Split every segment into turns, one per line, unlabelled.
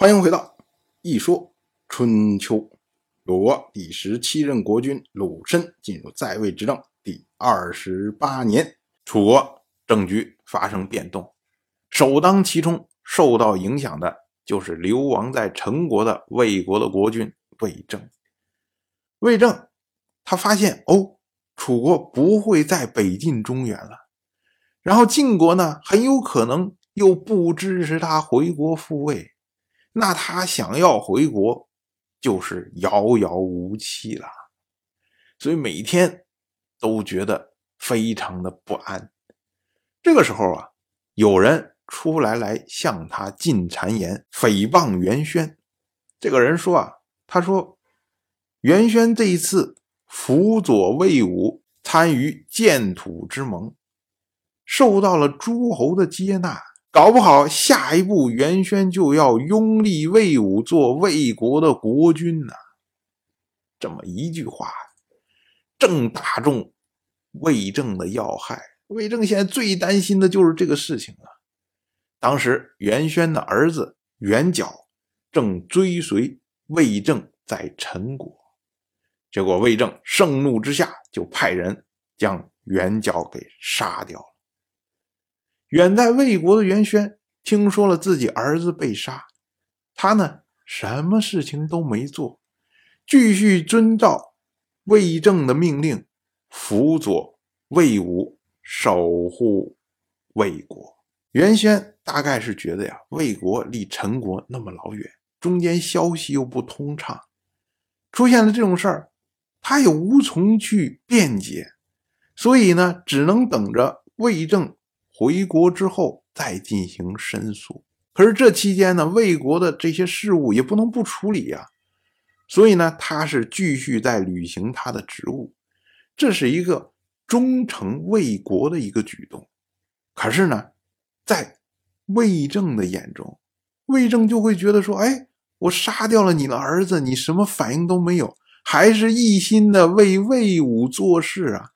欢迎回到《一说春秋》。鲁国第十七任国君鲁申进入在位执政第二十八年，楚国政局发生变动，首当其冲受到影响的就是流亡在陈国的魏国的国君魏正。魏正他发现哦，楚国不会再北进中原了，然后晋国呢很有可能又不支持他回国复位。那他想要回国，就是遥遥无期了，所以每天都觉得非常的不安。这个时候啊，有人出来来向他进谗言，诽谤袁轩。这个人说啊，他说袁轩这一次辅佐魏武，参与建土之盟，受到了诸侯的接纳。搞不好下一步袁轩就要拥立魏武做魏国的国君呢。这么一句话，正打中魏正的要害。魏正现在最担心的就是这个事情啊。当时袁轩的儿子袁角正追随魏正在陈国，结果魏正盛怒之下就派人将袁角给杀掉了。远在魏国的袁轩听说了自己儿子被杀，他呢什么事情都没做，继续遵照魏正的命令，辅佐魏武，守护魏国。袁轩大概是觉得呀，魏国离陈国那么老远，中间消息又不通畅，出现了这种事儿，他也无从去辩解，所以呢，只能等着魏正。回国之后再进行申诉，可是这期间呢，魏国的这些事务也不能不处理呀，所以呢，他是继续在履行他的职务，这是一个忠诚魏国的一个举动。可是呢，在魏正的眼中，魏正就会觉得说：“哎，我杀掉了你的儿子，你什么反应都没有，还是一心的为魏武做事啊。”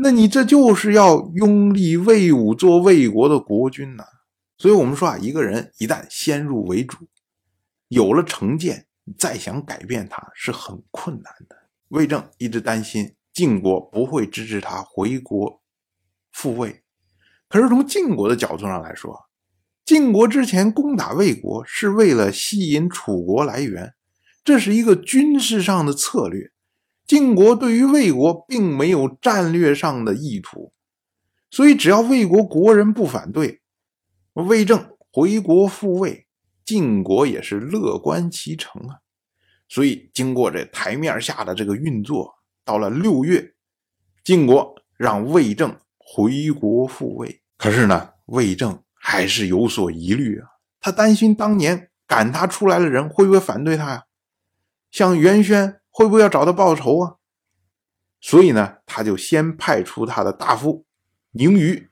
那你这就是要拥立魏武做魏国的国君呐，所以我们说啊，一个人一旦先入为主，有了成见，再想改变他是很困难的。魏正一直担心晋国不会支持他回国复位，可是从晋国的角度上来说，晋国之前攻打魏国是为了吸引楚国来援，这是一个军事上的策略。晋国对于魏国并没有战略上的意图，所以只要魏国国人不反对，魏正回国复位，晋国也是乐观其成啊。所以经过这台面下的这个运作，到了六月，晋国让魏正回国复位。可是呢，魏正还是有所疑虑啊，他担心当年赶他出来的人会不会反对他呀？像袁轩。会不会要找他报仇啊？所以呢，他就先派出他的大夫宁于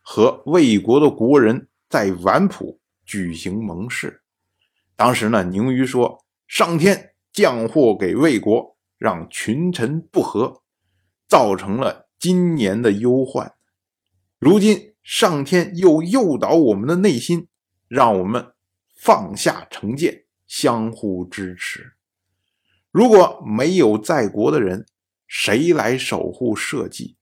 和魏国的国人在宛浦举行盟誓。当时呢，宁于说：“上天降祸给魏国，让群臣不和，造成了今年的忧患。如今上天又诱导我们的内心，让我们放下成见，相互支持。”如果没有在国的人，谁来守护社稷？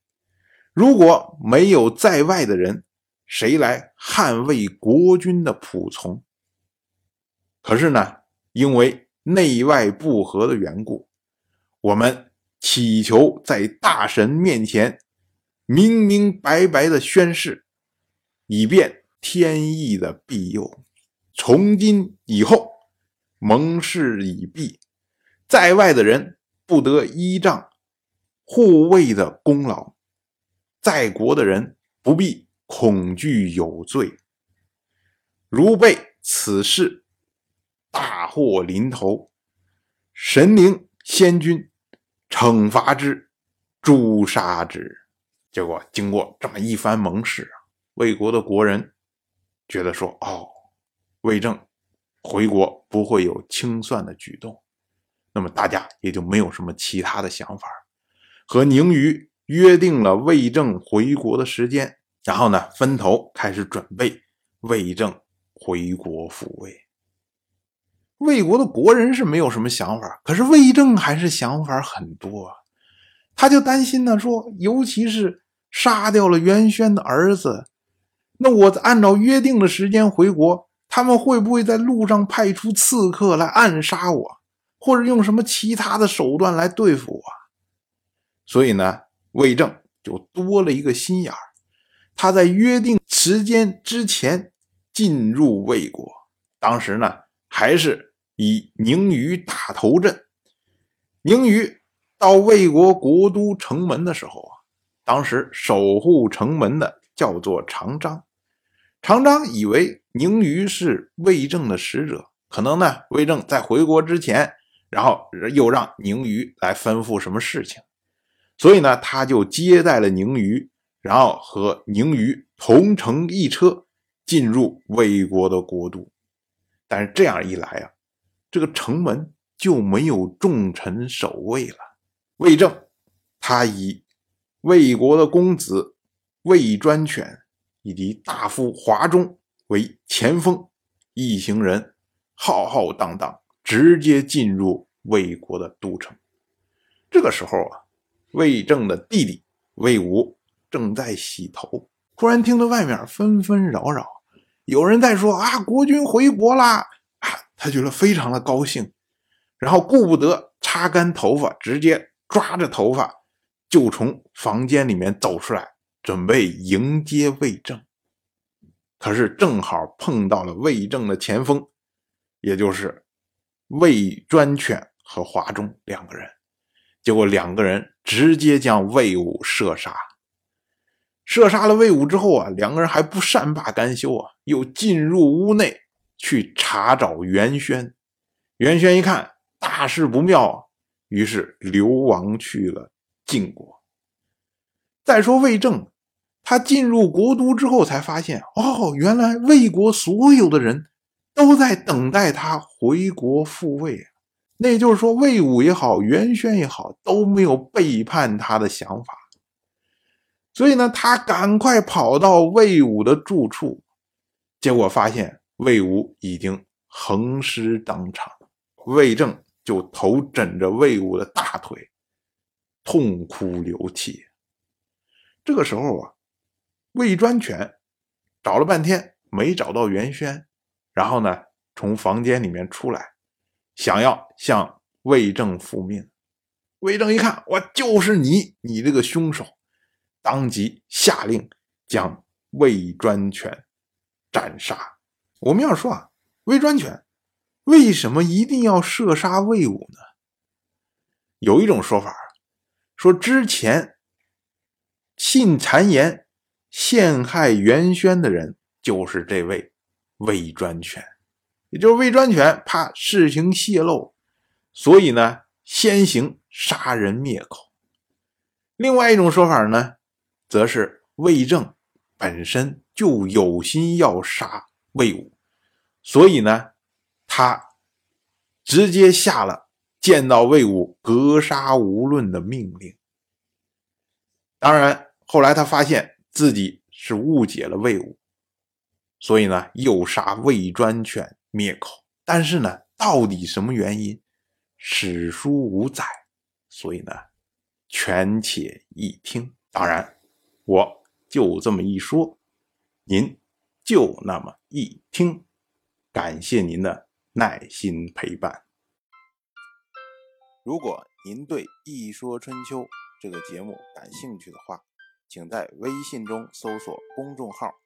如果没有在外的人，谁来捍卫国君的仆从？可是呢，因为内外不和的缘故，我们祈求在大神面前明明白白的宣誓，以便天意的庇佑。从今以后，盟誓已毕。在外的人不得依仗护卫的功劳，在国的人不必恐惧有罪。如被此事大祸临头，神灵仙君惩罚之，诛杀之。结果经过这么一番盟誓，魏国的国人觉得说：“哦，魏正回国不会有清算的举动。”那么大家也就没有什么其他的想法，和宁于约定了魏正回国的时间，然后呢分头开始准备魏正回国复位。魏国的国人是没有什么想法，可是魏正还是想法很多啊。他就担心呢，说尤其是杀掉了袁轩的儿子，那我按照约定的时间回国，他们会不会在路上派出刺客来暗杀我，或者用什么其他的手段来对付我？所以呢，魏正就多了一个心眼儿，他在约定时间之前进入魏国，当时呢还是以宁于大头阵，宁于。到魏国国都城门的时候啊，当时守护城门的叫做长张。常张以为宁于是魏政的使者，可能呢魏政在回国之前，然后又让宁于来吩咐什么事情，所以呢他就接待了宁于，然后和宁于同乘一车进入魏国的国都。但是这样一来啊，这个城门就没有重臣守卫了。魏正，他以魏国的公子魏专权以及大夫华中为前锋，一行人浩浩荡荡，直接进入魏国的都城。这个时候啊，魏正的弟弟魏武正在洗头，突然听到外面纷纷扰扰，有人在说：“啊，国君回国啦！”啊，他觉得非常的高兴，然后顾不得擦干头发，直接。抓着头发，就从房间里面走出来，准备迎接魏正。可是正好碰到了魏正的前锋，也就是魏专犬和华中两个人。结果两个人直接将魏武射杀。射杀了魏武之后啊，两个人还不善罢甘休啊，又进入屋内去查找袁轩。袁轩一看大事不妙啊。于是流亡去了晋国。再说魏正，他进入国都之后，才发现哦，原来魏国所有的人都在等待他回国复位。那也就是说，魏武也好，袁轩也好，都没有背叛他的想法。所以呢，他赶快跑到魏武的住处，结果发现魏武已经横尸当场。魏正。就头枕着魏武的大腿，痛哭流涕。这个时候啊，魏专权找了半天没找到袁轩，然后呢，从房间里面出来，想要向魏征复命。魏征一看，我就是你，你这个凶手，当即下令将魏专权斩杀。我们要说啊，魏专权。为什么一定要射杀魏武呢？有一种说法，说之前信谗言陷害袁轩的人就是这位魏专权，也就是魏专权怕事情泄露，所以呢先行杀人灭口。另外一种说法呢，则是魏正本身就有心要杀魏武，所以呢。他直接下了见到魏武格杀无论的命令。当然，后来他发现自己是误解了魏武，所以呢，又杀魏专权灭口。但是呢，到底什么原因，史书无载，所以呢，权且一听。当然，我就这么一说，您就那么一听。感谢您的。耐心陪伴。如果您对《一说春秋》这个节目感兴趣的话，请在微信中搜索公众号“